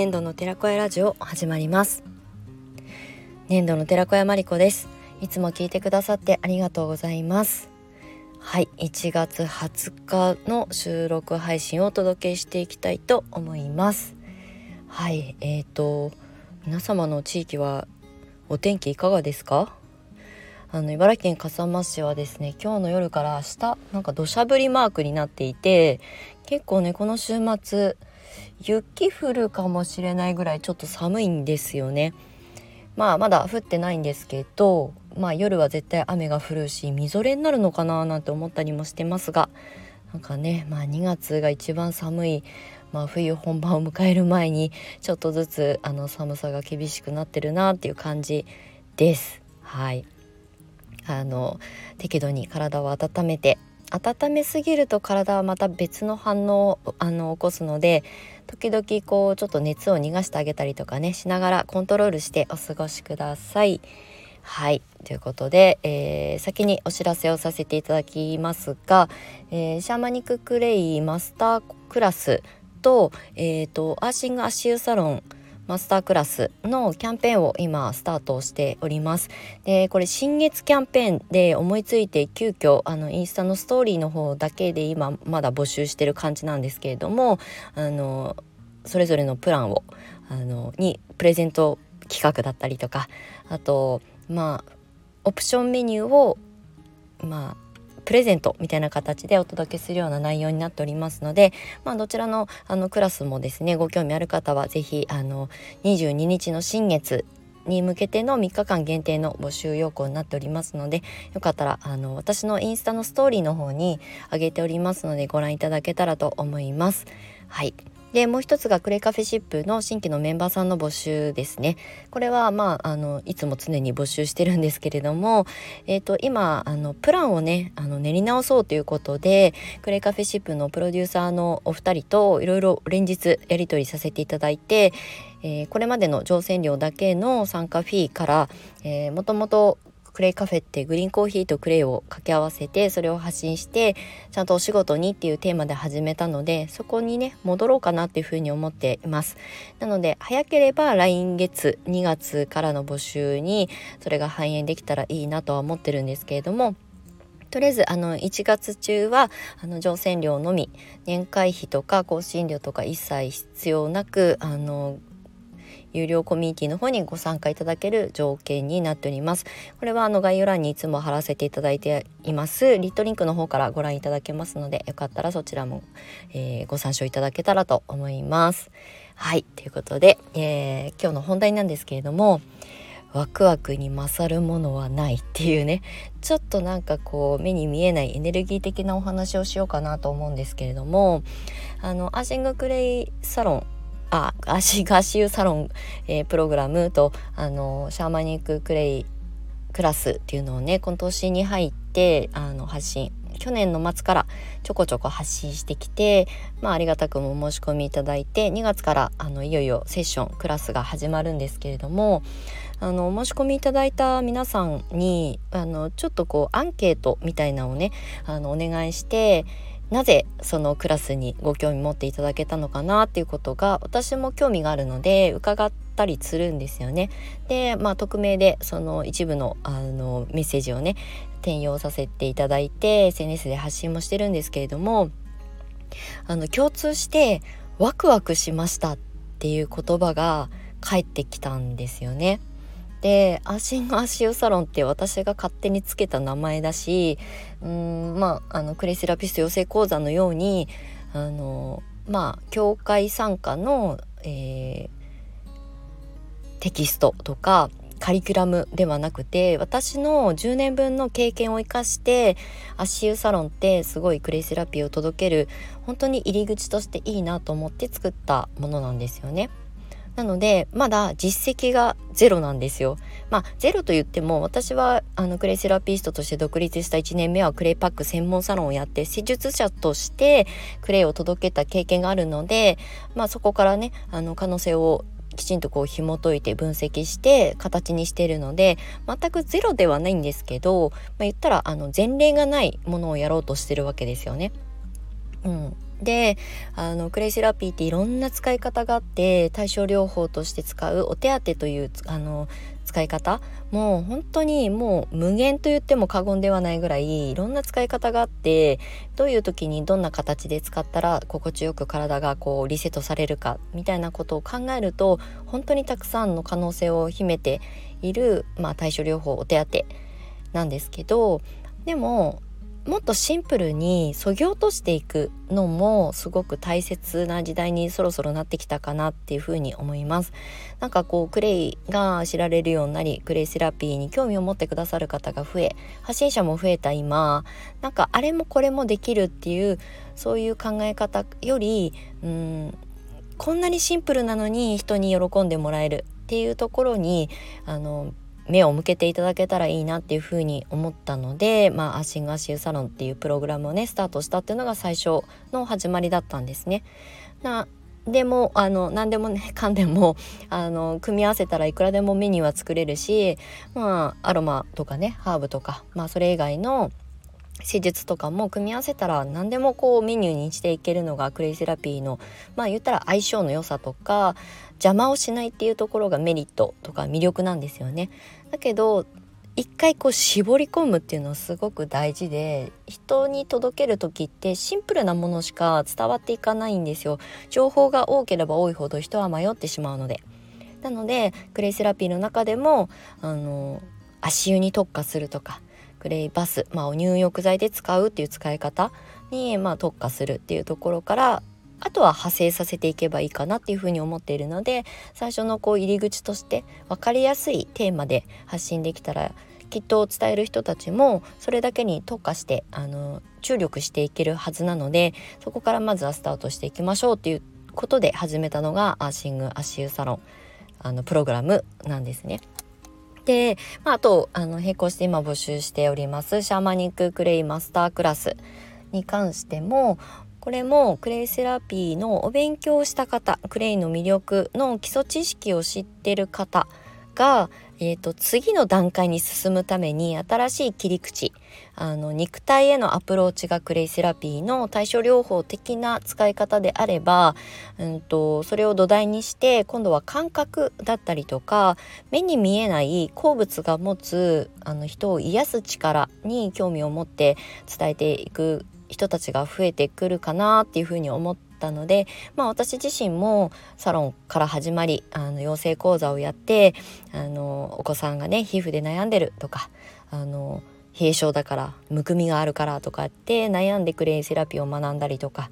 粘土の寺子屋ラジオ始まります。粘土の寺子屋まりこです。いつも聞いてくださってありがとうございます。はい1月20日の収録配信をお届けしていきたいと思います。はいえーと皆様の地域はお天気いかがですか？あの茨城県笠間市はですね今日の夜から明日なんか土砂降りマークになっていて結構ねこの週末雪降るかもしれないぐらいちょっと寒いんですよね。まあまだ降ってないんですけど、まあ夜は絶対雨が降るし、みぞれになるのかななんて思ったりもしてますが、なんかね、まあ2月が一番寒い、まあ冬本番を迎える前に、ちょっとずつあの寒さが厳しくなってるなっていう感じです。はい。あの、適度に体を温めて、温めすぎると体はまた別の反応をあの起こすので時々こうちょっと熱を逃がしてあげたりとかねしながらコントロールしてお過ごしください。はいということで、えー、先にお知らせをさせていただきますが、えー、シャーマニッククレイマスタークラスと,、えーと、とアーシング足湯サロンマスタークラスのキャンペーンを今スタートしております。でこれ新月キャンペーンで思いついて急遽あのインスタのストーリーの方だけで今まだ募集してる感じなんですけれどもあのそれぞれのプランをあのにプレゼント企画だったりとかあとまあオプションメニューをまあプレゼントみたいな形でお届けするような内容になっておりますので、まあ、どちらのあのクラスもですねご興味ある方は是非あの22日の新月に向けての3日間限定の募集要項になっておりますのでよかったらあの私のインスタのストーリーの方に上げておりますのでご覧いただけたらと思います。はいでもう一つがクレカフェシップの新規のメンバーさんの募集ですね。これはまああのいつも常に募集してるんですけれども、えーと、今あのプランをねあの練り直そうということでクレカフェシップのプロデューサーのお二人といろいろ連日やり取りさせていただいてえー、これまでの乗船料だけの参加フィーから、えー、もともとクレイカフェってグリーンコーヒーとクレイを掛け合わせてそれを発信してちゃんとお仕事にっていうテーマで始めたのでそこにね戻ろうかなっていうふうに思っています。なので早ければ来月2月からの募集にそれが反映できたらいいなとは思ってるんですけれどもとりあえずあの1月中はあの乗船料のみ年会費とか更新料とか一切必要なくあの有料コミュニティの方にご参加いただける条件になっております。これはあの概要欄にいつも貼らせていただいていますリットリンクの方からご覧いただけますのでよかったらそちらも、えー、ご参照いただけたらと思います。はいということで、えー、今日の本題なんですけれどもワクワクに勝るものはないっていうねちょっとなんかこう目に見えないエネルギー的なお話をしようかなと思うんですけれどもあのアーシングクレイサロンあ足ガシュサロン、えー、プログラムとあのシャーマニッククレイクラスっていうのをね今年に入ってあの発信去年の末からちょこちょこ発信してきて、まあ、ありがたくも申し込みいただいて2月からあのいよいよセッションクラスが始まるんですけれどもあの申し込みいただいた皆さんにあのちょっとこうアンケートみたいなのをねあのお願いしてなぜそのクラスにご興味持っていただけたのかなっていうことが私も興味があるので伺ったりするんですよね。でまあ匿名でその一部のあのメッセージをね転用させていただいて SNS で発信もしてるんですけれどもあの共通してワクワクしましたっていう言葉が返ってきたんですよね。でアシング足湯サロンって私が勝手につけた名前だしうんまああのクレイセラピスト養成講座のようにあのまあ教会参加の、えー、テキストとかカリキュラムではなくて私の10年分の経験を生かして足湯サロンってすごいクレイセラピーを届ける本当に入り口としていいなと思って作ったものなんですよね。なのでまだ実績がゼロなんですよ。まあゼロと言っても私はあのクレイセラピストとして独立した1年目はクレイパック専門サロンをやって施術者としてクレイを届けた経験があるので、まあ、そこからねあの可能性をきちんとこう紐解いて分析して形にしているので全くゼロではないんですけど、まあ、言ったらあの前例がないものをやろうとしてるわけですよね。うん、であのクレイセラピーっていろんな使い方があって対症療法として使うお手当というあの使い方もう本当にもう無限と言っても過言ではないぐらいいろんな使い方があってどういう時にどんな形で使ったら心地よく体がこうリセットされるかみたいなことを考えると本当にたくさんの可能性を秘めている、まあ、対処療法お手当なんですけどでももっとシンプルにそぎ落としていくのもすごく大切な時代にそろそろなってきたかなっていうふうに思います。なんかこうクレイが知られるようになりクレイセラピーに興味を持ってくださる方が増え発信者も増えた今なんかあれもこれもできるっていうそういう考え方よりうんこんなにシンプルなのに人に喜んでもらえるっていうところにあの目を向けていただけたらいいなっていうふうに思ったので、まあ、アシングアシューサロンっていうプログラムをねスタートしたっていうのが最初の始まりだったんですね。なでもあの何でもね かんでもあの組み合わせたらいくらでもメニューは作れるし、まあ、アロマとかねハーブとか、まあ、それ以外の施術とかも組み合わせたら何でもこうメニューにしていけるのがクレイセラピーのまあ言ったら相性の良さとか邪魔をしないっていうところがメリットとか魅力なんですよね。だけど一回こう絞り込むっていうのはすごく大事で人に届ける時ってシンプルなものしか伝わっていかないんですよ。情報が多ければ多いほど人は迷ってしまうので。なのでクレイセラピーの中でもあの足湯に特化するとかクレイバス、まあ、入浴剤で使うっていう使い方に、まあ、特化するっていうところからあとは派生させていけばいいかなっていうふうに思っているので最初のこう入り口として分かりやすいテーマで発信できたらきっと伝える人たちもそれだけに特化してあの注力していけるはずなのでそこからまずはスタートしていきましょうっていうことで始めたのがアーシング足湯サロンあのプログラムなんですね。で、まあ、あとあの並行して今募集しておりますシャーマニッククレイマスタークラスに関してもこれもクレイセラピーのお勉強をした方クレイの魅力の基礎知識を知ってる方が、えーと、次の段階に進むために新しい切り口あの肉体へのアプローチがクレイセラピーの対処療法的な使い方であれば、うんと、それを土台にして今度は感覚だったりとか目に見えない鉱物が持つあの人を癒す力に興味を持って伝えていく人たちが増えてくるかなっていうふうに思ったので、まあ、私自身もサロンから始まりあの養成講座をやってあのお子さんがね皮膚で悩んでるとかあの冷え症だからむくみがあるからとかって悩んでクレイセラピーを学んだりとか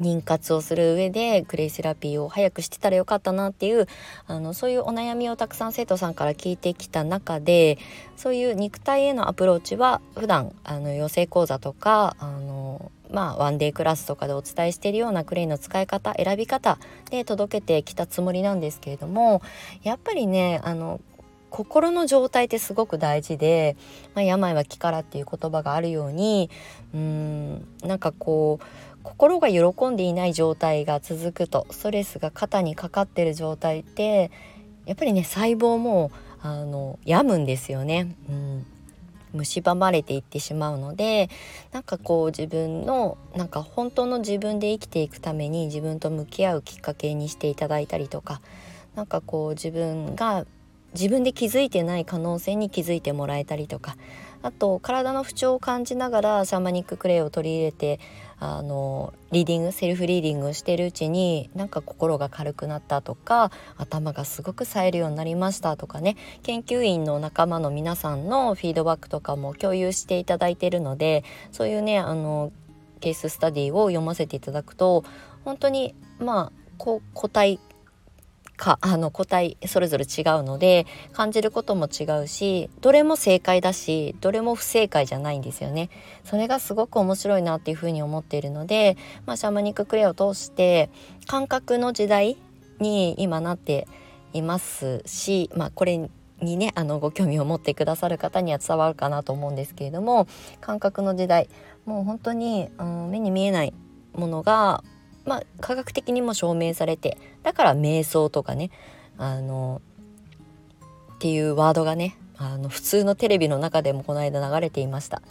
妊活をする上でクレイセラピーを早くしてたらよかったなっていうあのそういうお悩みをたくさん生徒さんから聞いてきた中でそういう肉体へのアプローチは普段あの養成講座とかあのまあ、ワンデークラスとかでお伝えしているようなクレイの使い方選び方で届けてきたつもりなんですけれどもやっぱりねあの心の状態ってすごく大事で「まあ、病は気から」っていう言葉があるようにうんなんかこう心が喜んでいない状態が続くとストレスが肩にかかってる状態ってやっぱりね細胞もあの病むんですよね。うん蝕まれていってしまうのでなんかこう自分のなんか本当の自分で生きていくために自分と向き合うきっかけにしていただいたりとか何かこう自分が自分で気づいてない可能性に気づいてもらえたりとかあと体の不調を感じながらシャーマニッククレイを取り入れてあのリーディングセルフリーディングしてるうちになんか心が軽くなったとか頭がすごく冴えるようになりましたとかね。研究員の仲間の皆さんのフィードバックとかも共有していただいてるのでそういうねあのケーススタディを読ませていただくと本当にまあ個体かあの個体それぞれ違うので感じることも違うしどれも正解だしどれも不正解じゃないんですよね。それがすごく面白いなっていうふうに思っているので、まあ、シャーマニッククレアを通して感覚の時代に今なっていますし、まあ、これにねあのご興味を持ってくださる方には伝わるかなと思うんですけれども感覚の時代もう本当に、うん、目に見えないものがまあ、科学的にも証明されてだから瞑想とかねあのっていうワードがねあの普通のテレビの中でもこの間流れていました。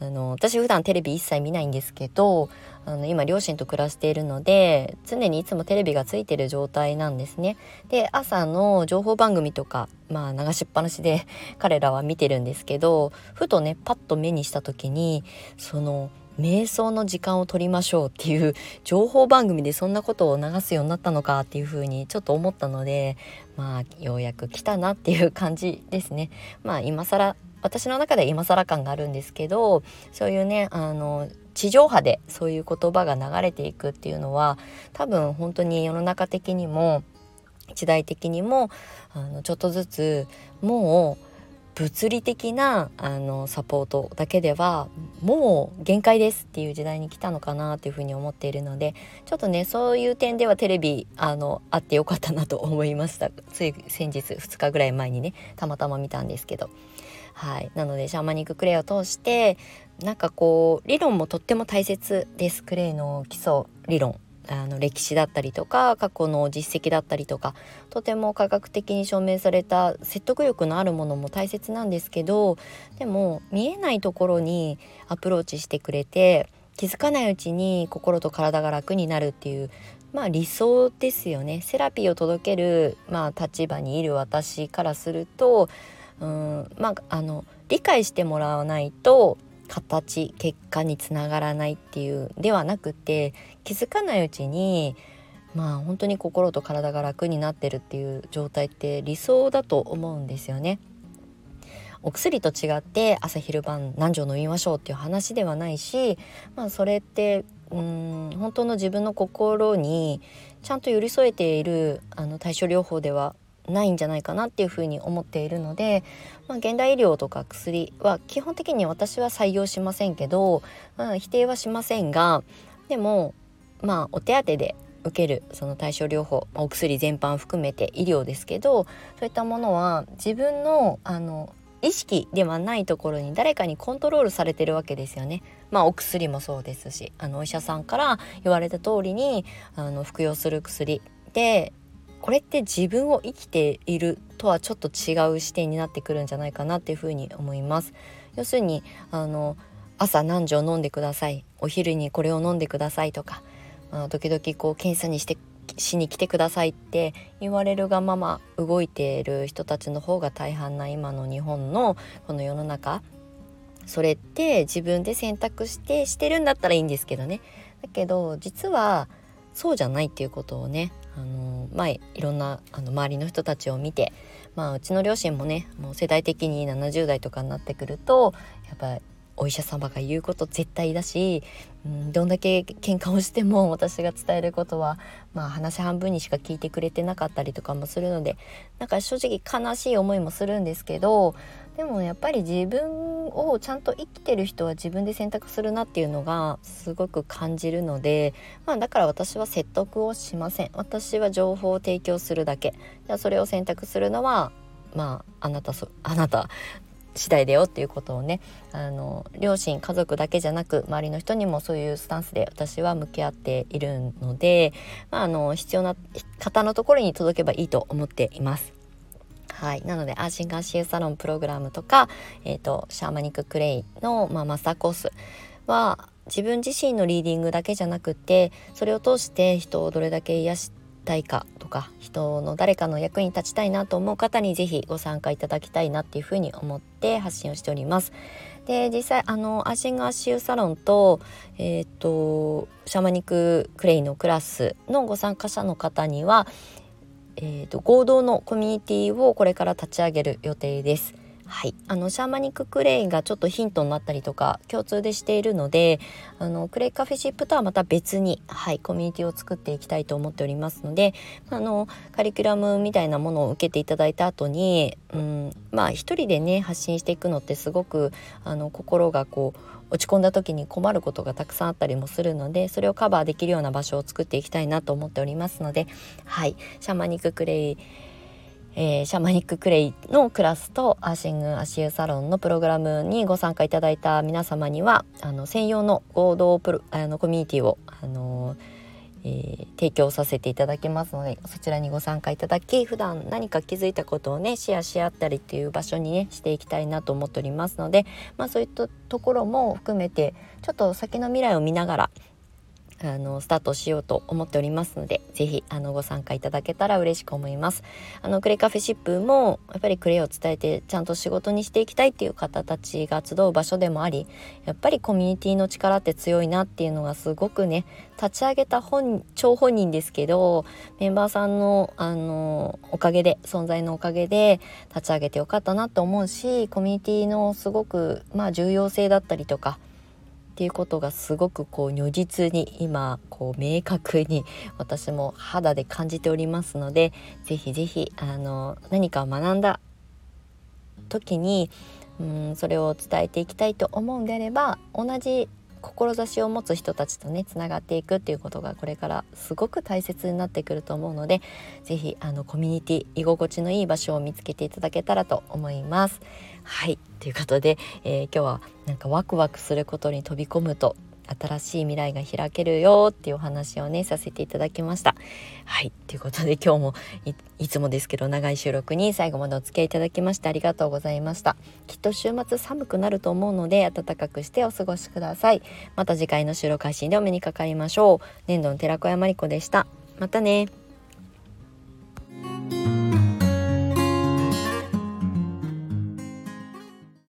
あの私普段テレビ一切見ないんですけどあの今両親と暮らしているので常にいつもテレビがついてる状態なんですね。で朝の情報番組とかまあ流しっぱなしで彼らは見てるんですけどふとねパッと目にした時にその瞑想の時間を取りましょうっていう情報番組でそんなことを流すようになったのかっていうふうにちょっと思ったのでまあようやく来たなっていう感じですね。まあ今更私の中で今更感があるんですけどそういうねあの地上波でそういう言葉が流れていくっていうのは多分本当に世の中的にも時代的にもあのちょっとずつもう物理的なあのサポートだけではもう限界ですっていう時代に来たのかなっていうふうに思っているのでちょっとねそういう点ではテレビあのあってよかったなと思いました。つい先日2日ぐらい前にねたまたま見たんですけど。はい。なのでシャーマニッククレイを通してなんかこう理論もとっても大切です。クレイの基礎理論。あの歴史だったりとか過去の実績だったりとかとても科学的に証明された説得力のあるものも大切なんですけどでも見えないところにアプローチしてくれて気づかないうちに心と体が楽になるっていうまあ理想ですよね。セラピーを届ける、まあ、立場にいる私からするとうんまああの理解してもらわないと形結果につながらないっていうではなくて気づかないうちにまあ本当に心と体が楽になってるっていう状態って理想だと思うんですよね。お薬と違って朝昼晩何錠飲みましょうっていう話ではないし、まあ、それってうん本当の自分の心にちゃんと寄り添えているあの対処療法ではないんじゃないかなっていうふうに思っているので、まあ、現代医療とか薬は基本的に私は採用しませんけど、まあ、否定はしませんがでもまあお手当で受けるその対症療法お薬全般含めて医療ですけどそういったものは自分のあの意識ではないところに誰かにコントロールされてるわけですよね。まあお薬もそうですしあのお医者さんから言われた通りにあの服用する薬でこれって自分を生きているとはちょっと違う視点になってくるんじゃないかなっていうふうに思います。要するにあの朝何錠飲んでください。お昼にこれを飲んでくださいとか、まあ、時々こう検査にしてしに来てくださいって言われるがまま動いている人たちの方が大半な今の日本のこの世の中。それって自分で選択してしてるんだったらいいんですけどね。だけど実はそうじゃないっていうことをねあのまあいろんなあの周りの人たちを見てまあうちの両親もねもう世代的に70代とかになってくるとやっぱお医者様が言うこと絶対だし、うん、どんだけ喧嘩をしても私が伝えることは、まあ、話半分にしか聞いてくれてなかったりとかもするのでなんか正直悲しい思いもするんですけどでもやっぱり自分をちゃんと生きてる人は自分で選択するなっていうのがすごく感じるので、まあ、だから私は説得をしません私は情報を提供するだけじゃそれを選択するのはまああなたそあなた次第だよっていうことをねあの両親家族だけじゃなく周りの人にもそういうスタンスで私は向き合っているので、まあ、あの必要な方のところに届けばいいと思っています。はい、なのでアーシング足湯サロンプログラムとか、えーと、シャーマニッククレイの、まあ、マスターコースは自分自身のリーディングだけじゃなくてそれを通して人をどれだけ癒したいかとか人の誰かの役に立ちたいなと思う方に是非ご参加いただきたいなっていうふうに思って発信をしております。で実際あのアシンガーシューサロンと,、えーとシャマニッククレイのクラスのご参加者の方にはえーと、合同のコミュニティをこれから立ち上げる予定です。はい、あのシャーマニッククレイがちょっとヒントになったりとか共通でしているのであのクレイカフェシップとはまた別に、はい、コミュニティを作っていきたいと思っておりますのであのカリキュラムみたいなものを受けていただいた後に、うん、まあ一人でね発信していくのってすごくあの心がこう落ち込んだ時に困ることがたくさんあったりもするのでそれをカバーできるような場所を作っていきたいなと思っておりますのではい。シャーマニッククレイえー、シャマニッククレイのクラスとアーシング足湯サロンのプログラムにご参加いただいた皆様にはあの専用の合同プロあのコミュニティをあのえー、提供させていただきますのでそちらにご参加いただき普段何か気づいたことをねシェアし合ったりっていう場所にねしていきたいなと思っておりますので、まあ、そういったところも含めてちょっと先の未来を見ながらあのスタートしようと思っておりますので是非あのご参加いただけたら嬉しく思います。あのクレカフェシップもやっぱりクレイを伝えてちゃんと仕事にしていきたいっていう方たちが集う場所でもありやっぱりコミュニティの力って強いなっていうのがすごくね立ち上げた本張本人ですけどメンバーさんのあのおかげで存在のおかげで立ち上げてよかったなと思うしコミュニティのすごくまあ重要性だったりとかっていうことがすごくこう如実に今こう明確に私も肌で感じておりますので是非是非あの何か学んだ時にうんそれを伝えていきたいと思うんであれば同じ志を持つ人たちとねつながっていくっていうことがこれからすごく大切になってくると思うので是非あのコミュニティ居心地のいい場所を見つけていただけたらと思います。はい。ということで、えー、今日はなんかワクワクすることに飛び込むと新しい未来が開けるよっていうお話をねさせていただきました。はい。ということで今日もいつもですけど長い収録に最後までお付き合いいただきましてありがとうございました。きっと週末寒くなると思うので暖かくしてお過ごしください。また次回の収録配信でお目にかかりましょう。年度の寺子屋まりこでした。またね。